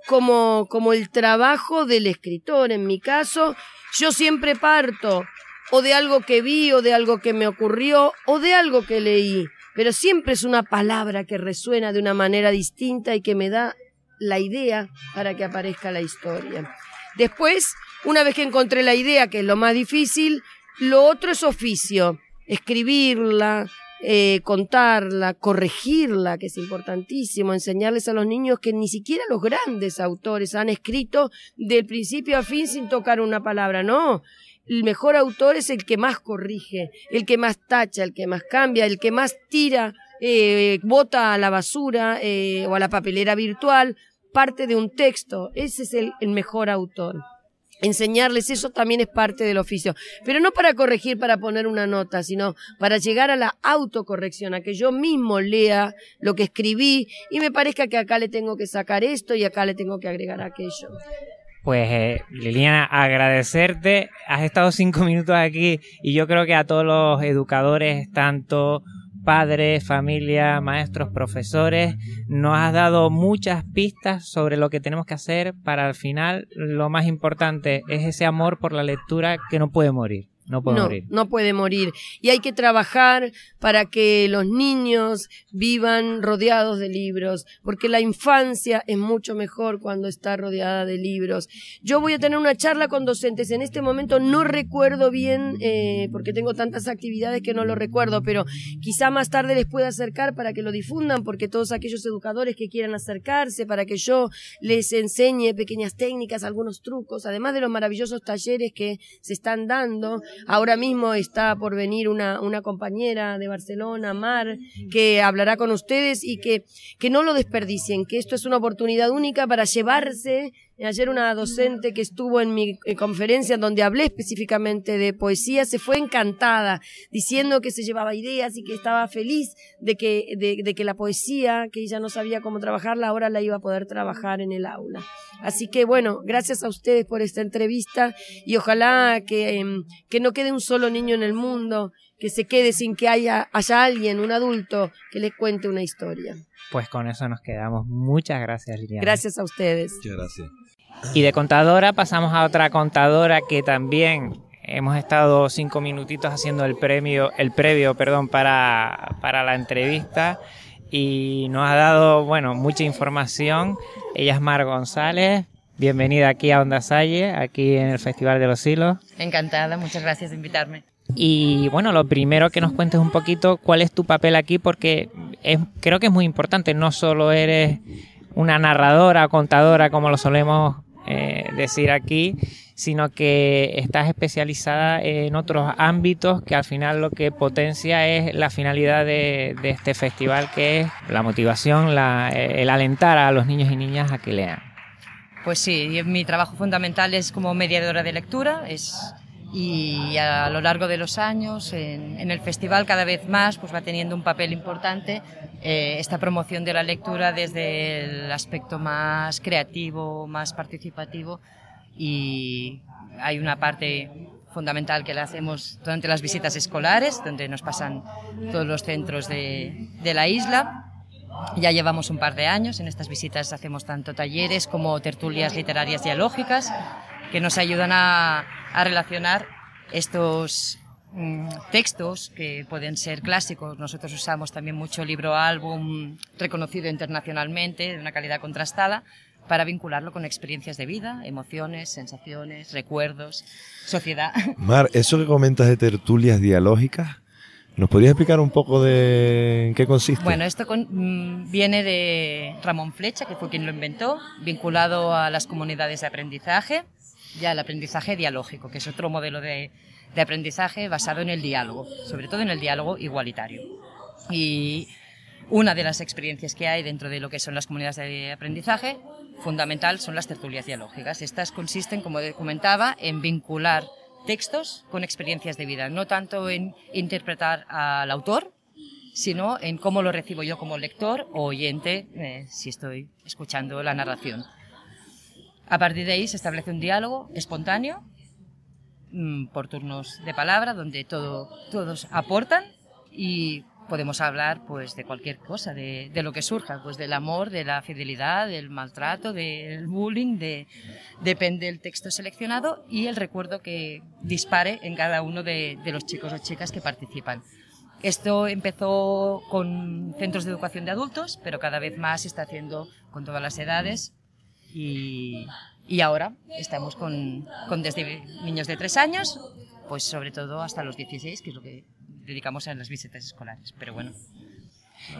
como, como el trabajo del escritor. En mi caso, yo siempre parto o de algo que vi o de algo que me ocurrió o de algo que leí, pero siempre es una palabra que resuena de una manera distinta y que me da la idea para que aparezca la historia. Después, una vez que encontré la idea, que es lo más difícil, lo otro es oficio, escribirla, eh, contarla, corregirla, que es importantísimo, enseñarles a los niños que ni siquiera los grandes autores han escrito del principio a fin sin tocar una palabra, no. El mejor autor es el que más corrige, el que más tacha, el que más cambia, el que más tira, eh, bota a la basura eh, o a la papelera virtual parte de un texto. Ese es el mejor autor enseñarles eso también es parte del oficio. Pero no para corregir, para poner una nota, sino para llegar a la autocorrección, a que yo mismo lea lo que escribí y me parezca que acá le tengo que sacar esto y acá le tengo que agregar aquello. Pues eh, Liliana, agradecerte. Has estado cinco minutos aquí y yo creo que a todos los educadores, tanto padres, familia, maestros, profesores, nos has dado muchas pistas sobre lo que tenemos que hacer para al final lo más importante es ese amor por la lectura que no puede morir. No puede morir. No puede morir. Y hay que trabajar para que los niños vivan rodeados de libros, porque la infancia es mucho mejor cuando está rodeada de libros. Yo voy a tener una charla con docentes. En este momento no recuerdo bien, eh, porque tengo tantas actividades que no lo recuerdo, pero quizá más tarde les pueda acercar para que lo difundan, porque todos aquellos educadores que quieran acercarse, para que yo les enseñe pequeñas técnicas, algunos trucos, además de los maravillosos talleres que se están dando Ahora mismo está por venir una, una compañera de Barcelona, Mar, que hablará con ustedes y que, que no lo desperdicien, que esto es una oportunidad única para llevarse Ayer una docente que estuvo en mi eh, conferencia donde hablé específicamente de poesía se fue encantada diciendo que se llevaba ideas y que estaba feliz de que, de, que la poesía, que ella no sabía cómo trabajarla, ahora la iba a poder trabajar en el aula. Así que bueno, gracias a ustedes por esta entrevista y ojalá que, em, que no quede un solo niño en el mundo, que se quede sin que haya, haya alguien, un adulto, que le cuente una historia. Pues con eso nos quedamos. Muchas gracias, Liliana. Gracias a ustedes. Muchas gracias. Y de contadora pasamos a otra contadora que también hemos estado cinco minutitos haciendo el premio, el previo, perdón, para, para la entrevista y nos ha dado, bueno, mucha información. Ella es Mar González. Bienvenida aquí a Onda Salle, aquí en el Festival de los Hilos. Encantada, muchas gracias de invitarme. Y bueno, lo primero que nos cuentes un poquito cuál es tu papel aquí, porque es, creo que es muy importante. No solo eres una narradora, contadora, como lo solemos eh, decir aquí, sino que estás especializada en otros ámbitos que al final lo que potencia es la finalidad de, este festival, que es la motivación, el alentar a los niños y niñas a que lean. Pues sí, mi trabajo fundamental es como mediadora de lectura, es y a lo largo de los años en, el festival cada vez más pues va teniendo un papel importante eh, esta promoción de la lectura desde el aspecto más creativo, más participativo y hay una parte fundamental que la hacemos durante las visitas escolares, donde nos pasan todos los centros de, de la isla. Ya llevamos un par de años, en estas visitas hacemos tanto talleres como tertulias literarias dialógicas que nos ayudan a, a relacionar estos mm, textos que pueden ser clásicos. Nosotros usamos también mucho libro álbum reconocido internacionalmente, de una calidad contrastada, para vincularlo con experiencias de vida, emociones, sensaciones, recuerdos, sociedad. (laughs) Mar, eso que comentas de tertulias dialógicas, ¿nos podrías explicar un poco de en qué consiste? Bueno, esto mm, viene de Ramón Flecha, que fue quien lo inventó, vinculado a las comunidades de aprendizaje ya el aprendizaje dialógico, que es otro modelo de, de aprendizaje basado en el diálogo, sobre todo en el diálogo igualitario. Y una de las experiencias que hay dentro de lo que son las comunidades de aprendizaje, fundamental, son las tertulias dialógicas. Estas consisten, como comentaba, en vincular textos con experiencias de vida, no tanto en interpretar al autor, sino en cómo lo recibo yo como lector o oyente eh, si estoy escuchando la narración. A partir de ahí se establece un diálogo espontáneo mm, por turnos de palabra donde todo, todos aportan y podemos hablar pues de cualquier cosa, de, lo que surja, pues del amor, de la fidelidad, del maltrato, del bullying, de, depende del texto seleccionado y el recuerdo que dispare en cada uno de, de los chicos o chicas que participan. Esto empezó con centros de educación de adultos, pero cada vez más se está haciendo con todas las edades y, y ahora estamos con, con desde niños de tres años, pues sobre todo hasta los 16, que es lo que dedicamos a las visitas escolares. Pero bueno,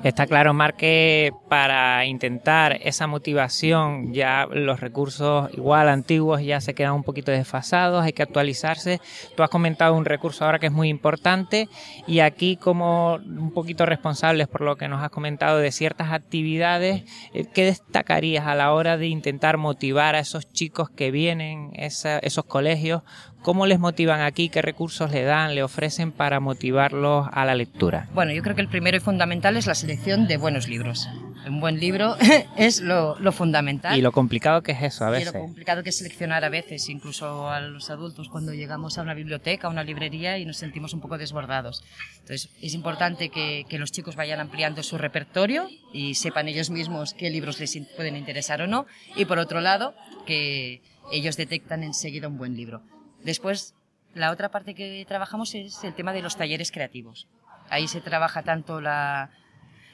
Está claro, Mar, que para intentar esa motivación ya los recursos igual antiguos ya se quedan un poquito desfasados, hay que actualizarse. Tú has comentado un recurso ahora que es muy importante y aquí como un poquito responsables por lo que nos has comentado de ciertas actividades, eh, ¿qué destacarías a la hora de intentar motivar a esos chicos que vienen, esa, esos colegios? ¿Cómo les motivan aquí? ¿Qué recursos le dan, le ofrecen para motivarlos a la lectura? Bueno, yo creo que el primero y fundamental es la selección de buenos libros. Un buen libro (laughs) es lo, lo fundamental. Y lo complicado que es eso a veces. Y lo complicado que es seleccionar a veces, incluso a los adultos, cuando llegamos a una biblioteca, a una librería y nos sentimos un poco desbordados. Entonces, es importante que, que los chicos vayan ampliando su repertorio y sepan ellos mismos qué libros les pueden interesar o no. Y por otro lado, que ellos detectan enseguida un buen libro. Después, la otra parte que trabajamos es el tema de los talleres creativos. Ahí se trabaja tanto la,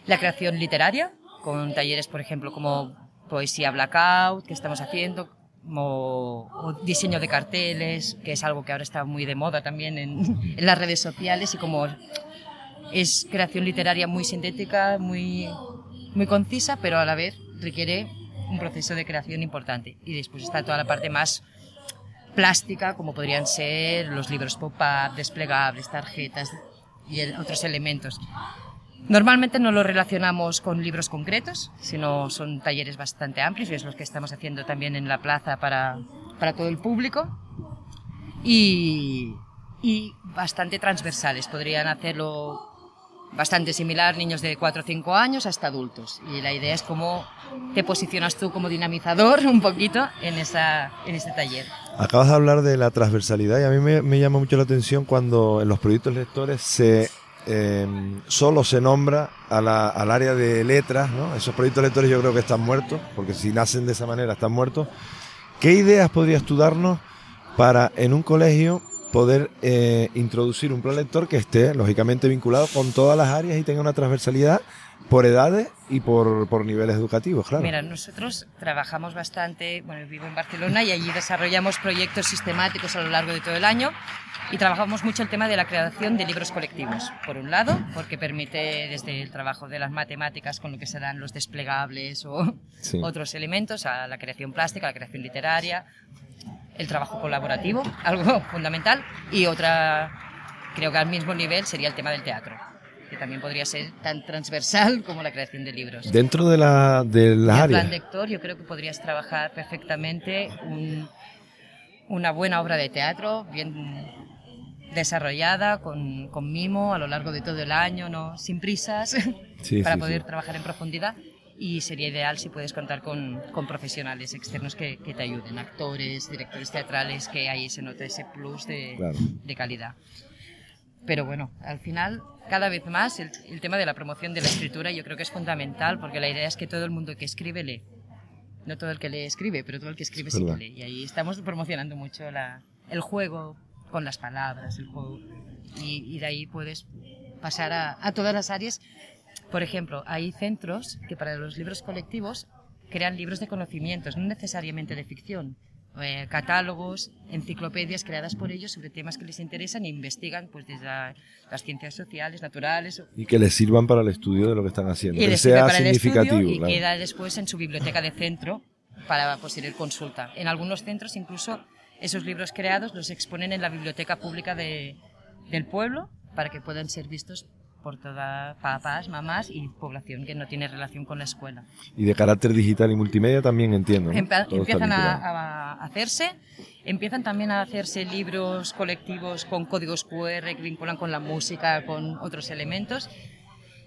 la creación literaria, con talleres, por ejemplo, como poesía blackout, que estamos haciendo, o diseño de carteles, que es algo que ahora está muy de moda también en, en las redes sociales, y como es creación literaria muy sintética, muy, muy concisa, pero a la vez requiere un proceso de creación importante. Y después está toda la parte más plástica, como podrían ser los libros pop-up, desplegables, tarjetas y otros elementos. Normalmente no lo relacionamos con libros concretos, sino son talleres bastante amplios y es los que estamos haciendo también en la plaza para, para todo el público. Y, y bastante transversales, podrían hacerlo bastante similar, niños de 4 o 5 años hasta adultos. Y la idea es cómo te posicionas tú como dinamizador (laughs) un poquito en, esa, en este taller. Acabas de hablar de la transversalidad y a mí me, llama mucho la atención cuando en los proyectos lectores se eh, solo se nombra a la, al área de letras, ¿no? Esos proyectos lectores yo creo que están muertos, porque si nacen de esa manera están muertos. ¿Qué ideas podrías tú darnos para en un colegio poder eh, introducir un plan lector que esté lógicamente vinculado con todas las áreas y tenga una transversalidad por edades y por, por niveles educativos, claro. Mira, nosotros trabajamos bastante, bueno, vivo en Barcelona y allí desarrollamos proyectos sistemáticos a lo largo de todo el año y trabajamos mucho el tema de la creación de libros colectivos. Por un lado, porque permite desde el trabajo de las matemáticas con lo que se dan los desplegables o sí. otros elementos a la creación plástica, a la creación literaria, el trabajo colaborativo, algo fundamental, y otra, creo que al mismo nivel sería el tema del teatro que también podría ser tan transversal como la creación de libros. Dentro de la, de la área. plan lector, yo creo que podrías trabajar perfectamente un, una buena obra de teatro, bien desarrollada, con, con, mimo a lo largo de todo el año, no sin prisas, sí, (laughs) para sí, poder sí. trabajar en profundidad. Y sería ideal si puedes contar con, con profesionales externos que, que, te ayuden, actores, directores teatrales, que ahí se note ese plus de, claro. de calidad. Pero bueno, al final, cada vez más, el, el, tema de la promoción de la escritura yo creo que es fundamental, porque la idea es que todo el mundo que escribe lee. No todo el que lee escribe, pero todo el que escribe sí que lee. Y ahí estamos promocionando mucho la, el juego con las palabras, el juego. Y, y de ahí puedes pasar a, a todas las áreas. Por ejemplo, hay centros que para los libros colectivos crean libros de conocimientos, no necesariamente de ficción, eh, catálogos, enciclopedias creadas por ellos sobre temas que les interesan e investigan pues desde la, las ciencias sociales, naturales. Y que les sirvan para el estudio de lo que están haciendo, y que sea significativo. Estudio claro. Y queda después en su biblioteca de centro para posterior consulta. En algunos centros incluso esos libros creados los exponen en la biblioteca pública de, del pueblo para que puedan ser vistos por todas papás, mamás y población que no tiene relación con la escuela. Y de carácter digital y multimedia también entiendo. ¿no? Empe empiezan a, a, hacerse, empiezan también a hacerse libros colectivos con códigos QR que vinculan con la música, con otros elementos.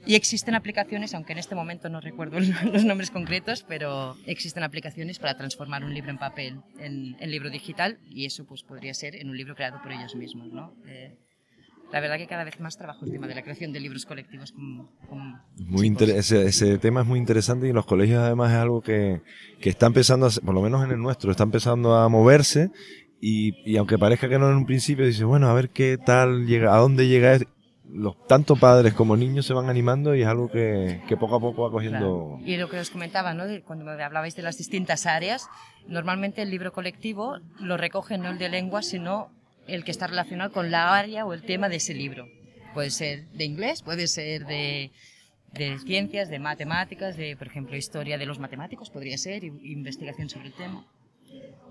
Y existen aplicaciones, aunque en este momento no recuerdo (laughs) los nombres concretos, pero existen aplicaciones para transformar un libro en papel en, en libro digital y eso pues podría ser en un libro creado por ellos mismos, ¿no? Eh, la verdad que cada vez más trabajo el tema de la creación de libros colectivos con, con muy ese, ese, tema es muy interesante y en los colegios además es algo que, que está empezando, a, por lo menos en el nuestro, está empezando a moverse y, y, aunque parezca que no en un principio, dice, bueno, a ver qué tal llega, a dónde llega los tanto padres como niños se van animando y es algo que, que poco a poco va cogiendo. Claro. Y lo que os comentaba, ¿no? cuando me hablabais de las distintas áreas, normalmente el libro colectivo lo recoge no el de lengua, sino el que está relacionado con la área o el tema de ese libro. Puede ser de inglés, puede ser de, de ciencias, de matemáticas, de, por ejemplo, historia de los matemáticos, podría ser, investigación sobre el tema.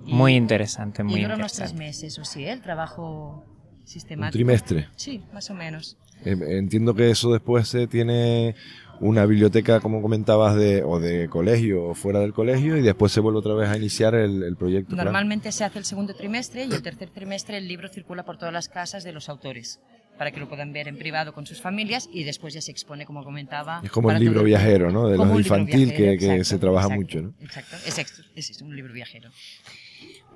Y, muy interesante, muy y interesante. unos tres meses, o sí, el trabajo sistemático. Un trimestre. Sí, más o menos. Eh, entiendo que eso después se tiene una biblioteca, como comentabas, de, o de colegio o fuera del colegio y después se vuelve otra vez a iniciar el, el proyecto. Normalmente claro. se hace el segundo trimestre y el tercer trimestre el libro circula por todas las casas de los autores para que lo puedan ver en privado con sus familias y después ya se expone, como comentaba. Es como el libro viajero, ¿no? De los infantil viajero, que, que exacto, se trabaja exacto, mucho, ¿no? Exacto, es, es, es un libro viajero.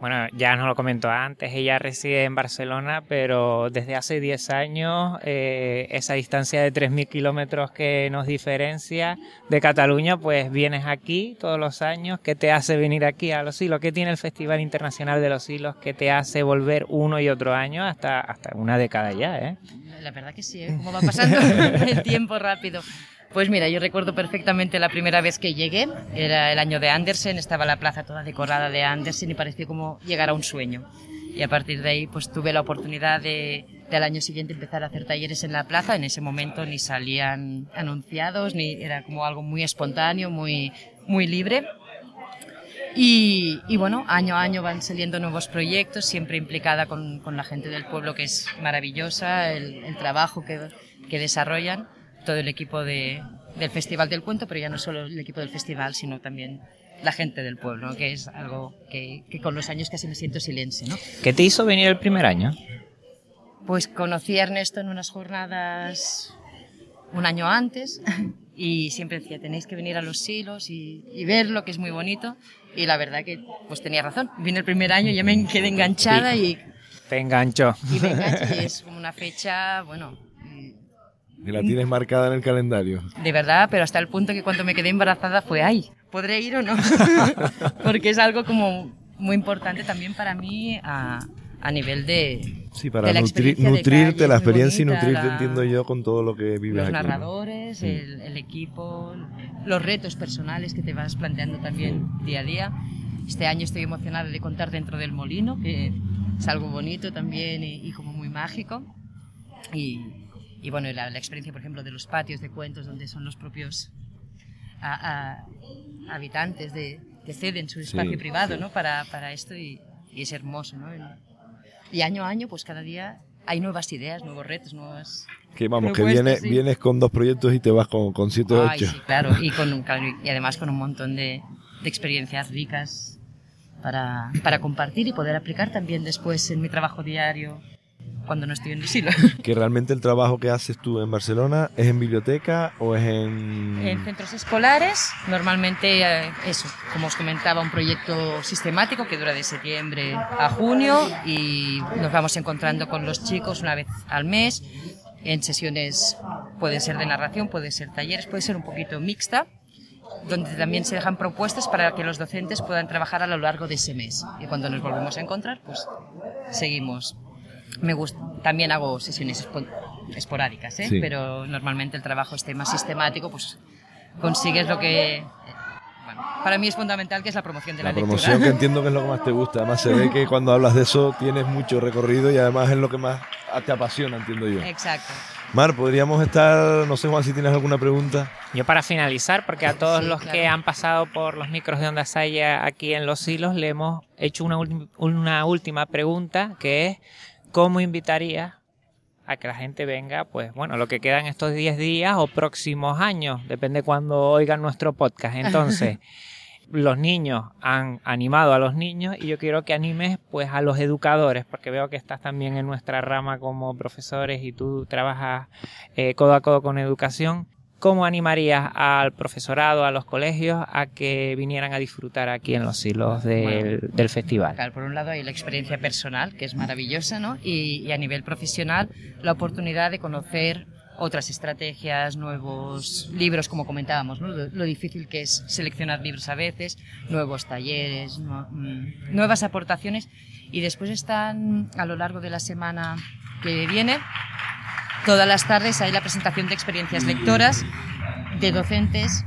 Bueno, ya nos lo comentó antes, ella reside en Barcelona, pero desde hace 10 años eh, esa distancia de 3.000 kilómetros que nos diferencia de Cataluña, pues vienes aquí todos los años. ¿Qué te hace venir aquí a Los Hilos? ¿Qué tiene el Festival Internacional de Los Hilos que te hace volver uno y otro año hasta, hasta una década ya? ¿eh? La verdad que sí, ¿eh? ¿Cómo va pasando (laughs) el tiempo rápido? Pues mira, yo recuerdo perfectamente la primera vez que llegué, era el año de Andersen, estaba la plaza toda decorada de Andersen y pareció como llegar a un sueño. Y a partir de ahí pues tuve la oportunidad de, de al año siguiente empezar a hacer talleres en la plaza, en ese momento ni salían anunciados, ni era como algo muy espontáneo, muy, muy libre. Y, y, bueno, año a año van saliendo nuevos proyectos, siempre implicada con, con la gente del pueblo que es maravillosa, el, el trabajo que, que desarrollan todo el equipo de, del Festival del Cuento, pero ya no solo el equipo del festival, sino también la gente del pueblo, que es algo que, que, con los años casi me siento silencio. ¿no? ¿Qué te hizo venir el primer año? Pues conocí a Ernesto en unas jornadas un año antes (laughs) y siempre decía, tenéis que venir a los silos y, y verlo, que es muy bonito. Y la verdad que pues tenía razón. Vine el primer año, ya me quedé enganchada y... Te enganchó. Y me enganché y (laughs) es como una fecha, bueno, y la tienes marcada en el calendario. De verdad, pero hasta el punto que cuando me quedé embarazada fue, ay, ¿podré ir o no? (laughs) Porque es algo como muy importante también para mí a, a nivel de... Sí, para de la nutri de nutrirte, calle, la experiencia y bonita, nutrirte, la- entiendo yo, con todo lo que vives Los aquí. ¿no? narradores, el, el equipo, los retos personales que te vas planteando también día a día. Este año estoy emocionada de contar dentro del molino, que es algo bonito también y, y como muy mágico. Y, y bueno, la, la experiencia, por ejemplo, de los patios de cuentos, donde son los propios a- a- habitantes de, que ceden su espacio Sí, privado sí. ¿no? para, para esto y, y es hermoso. ¿no? Y año a año, pues cada día hay nuevas ideas, nuevos retos, nuevas... Que vamos, que vienes, sí. vienes con dos proyectos y te vas con, con siete o ocho. sí, claro, y, con, un- y además con un montón de, de experiencias ricas para, para compartir y poder aplicar también después en mi trabajo diario cuando no estoy en el silo. (laughs) Que realmente el trabajo que haces tú en Barcelona es en biblioteca o es en... En centros escolares, normalmente eh, eso, como os comentaba, un proyecto sistemático que dura de septiembre a junio y nos vamos encontrando con los chicos una vez al mes en sesiones, puede ser de narración, puede ser talleres, puede ser un poquito mixta, donde también se dejan propuestas para que los docentes puedan trabajar a lo largo de ese mes. Y cuando nos volvemos a encontrar, pues seguimos. Me gusta, también hago sesiones espo- esporádicas, ¿eh? Sí. pero normalmente el trabajo este más sistemático, pues consigues lo que... Bueno, para mí es fundamental que es la promoción de la, La promoción que lectura. (laughs) entiendo que es lo que más te gusta. Además se ve que cuando hablas de eso tienes mucho recorrido y además es lo que más te apasiona, entiendo yo. Exacto. Mar, podríamos estar, no sé Juan, si tienes alguna pregunta. Yo para finalizar, porque a todos Sí, los claro. que han pasado por los micros de Onda Saya aquí en Los Hilos, le hemos hecho una, una última pregunta, que es ¿cómo invitarías a que la gente venga, pues bueno, lo que queda en estos 10 días o próximos años, depende cuando oigan nuestro podcast. Entonces, (laughs) los niños han animado a los niños y yo quiero que animes pues a los educadores, porque veo que estás también en nuestra rama como profesores y tú trabajas eh, codo a codo con educación. ¿Cómo animarías al profesorado, a los colegios, a que vinieran a disfrutar aquí en los hilos del, del festival? Claro, por un lado hay la experiencia personal, que es maravillosa, ¿no? Y, y a nivel profesional, la oportunidad de conocer otras estrategias, nuevos libros, como comentábamos, ¿no? lo, lo difícil que es seleccionar libros a veces, nuevos talleres, no- mm, nuevas aportaciones y después están a lo largo de la semana que viene, todas las tardes hay la presentación de experiencias lectoras de docentes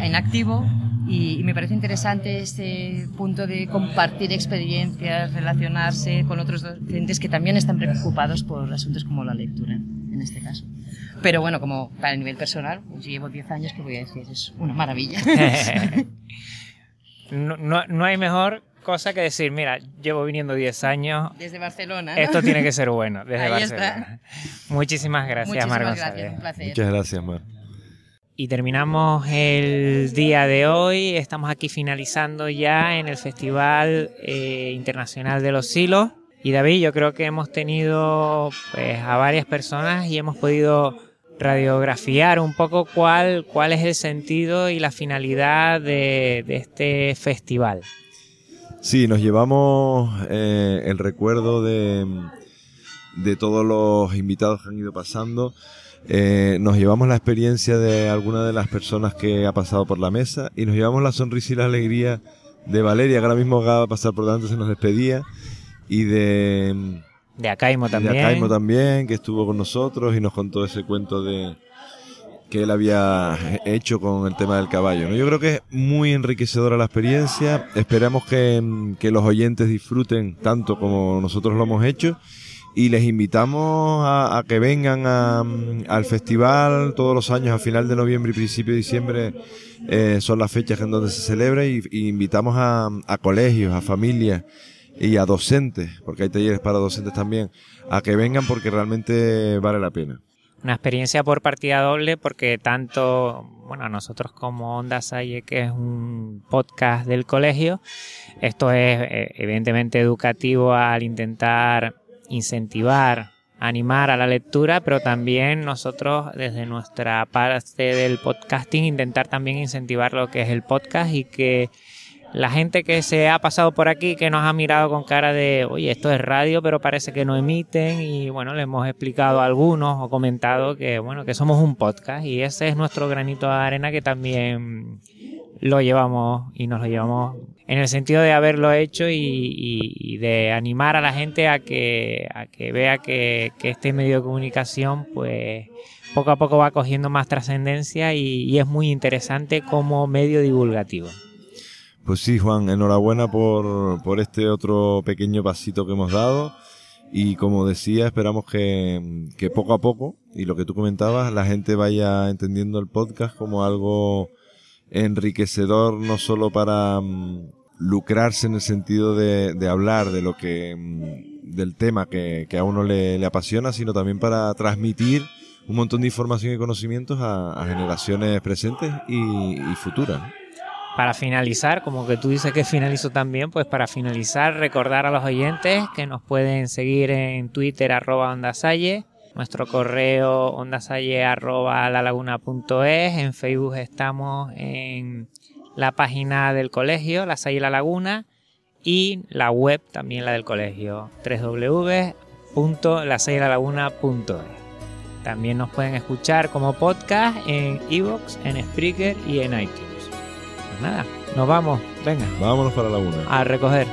en activo y, me parece interesante este punto de compartir experiencias, relacionarse con otros docentes que también están preocupados por asuntos como la lectura, en este caso. Pero bueno, como para el nivel personal, pues llevo 10 años, que voy a decir, es una maravilla. (laughs) no, no- no hay mejor cosa que decir, mira, llevo viniendo 10 años, Desde Barcelona. ¿no? esto tiene que ser bueno, desde Ahí Barcelona. Muchísimas gracias, Muchísimas Mar gracias, un placer. Muchas gracias, Mar. Y terminamos el día de hoy. Estamos aquí finalizando ya en el Festival eh, Internacional de los Silos. Y David, yo creo que hemos tenido pues, a varias personas y hemos podido radiografiar un poco cuál, cuál es el sentido y la finalidad de, de este festival. Sí, nos llevamos eh, el recuerdo de, de todos los invitados que han ido pasando. Eh, nos llevamos la experiencia de alguna de las personas que ha pasado por la mesa y nos llevamos la sonrisa y la alegría de Valeria, que ahora mismo acaba de pasar por delante, se nos despedía, y de, De Acaimo y de también. Acaimo también, que estuvo con nosotros y nos contó ese cuento de que él había hecho con el tema del caballo. Yo creo que es muy enriquecedora la experiencia. Esperamos que, que los oyentes disfruten tanto como nosotros lo hemos hecho. Y les invitamos a, que vengan a- al festival todos los años, a final de noviembre y principio de diciembre eh, son las fechas en donde se celebra y, y invitamos a, a colegios, a familias y a docentes, porque hay talleres para docentes también, a que vengan porque realmente vale la pena. Una experiencia por partida doble porque tanto, bueno, nosotros como Onda Salle, que es un podcast del colegio, esto es eh, evidentemente educativo al intentar incentivar, animar a la lectura, pero también nosotros desde nuestra parte del podcasting intentar también incentivar lo que es el podcast y que la gente que se ha pasado por aquí, que nos ha mirado con cara de, oye, esto es radio, pero parece que no emiten, y bueno, le hemos explicado a algunos o comentado que, bueno, que somos un podcast, y ese es nuestro granito de arena que también lo llevamos y nos lo llevamos en el sentido de haberlo hecho y, y- y de animar a la gente a que, a que vea que, este medio de comunicación, pues poco a poco va cogiendo más trascendencia y es muy interesante como medio divulgativo. Pues sí, Juan, enhorabuena por, por este otro pequeño pasito que hemos dado. Y como decía, esperamos que, que poco a poco, y lo que tú comentabas, la gente vaya entendiendo el podcast como algo enriquecedor, no solo para mm, lucrarse en el sentido de, de hablar de lo que, mm, del tema que, que a uno le, le apasiona, sino también para transmitir un montón de información y conocimientos a, generaciones presentes y futuras. Para finalizar, como que tú dices que finalizo también, pues para finalizar recordar a los oyentes que nos pueden seguir en Twitter arroba ondasalle, nuestro correo ondasalle arroba en Facebook estamos en la página del colegio, La Salle la Laguna, y la web también la del colegio, www.lasallelalaguna.es. También nos pueden escuchar como podcast en Evox, en Spreaker y en iTunes. Nada, nos vamos, venga, Vámonos para la una. a recoger.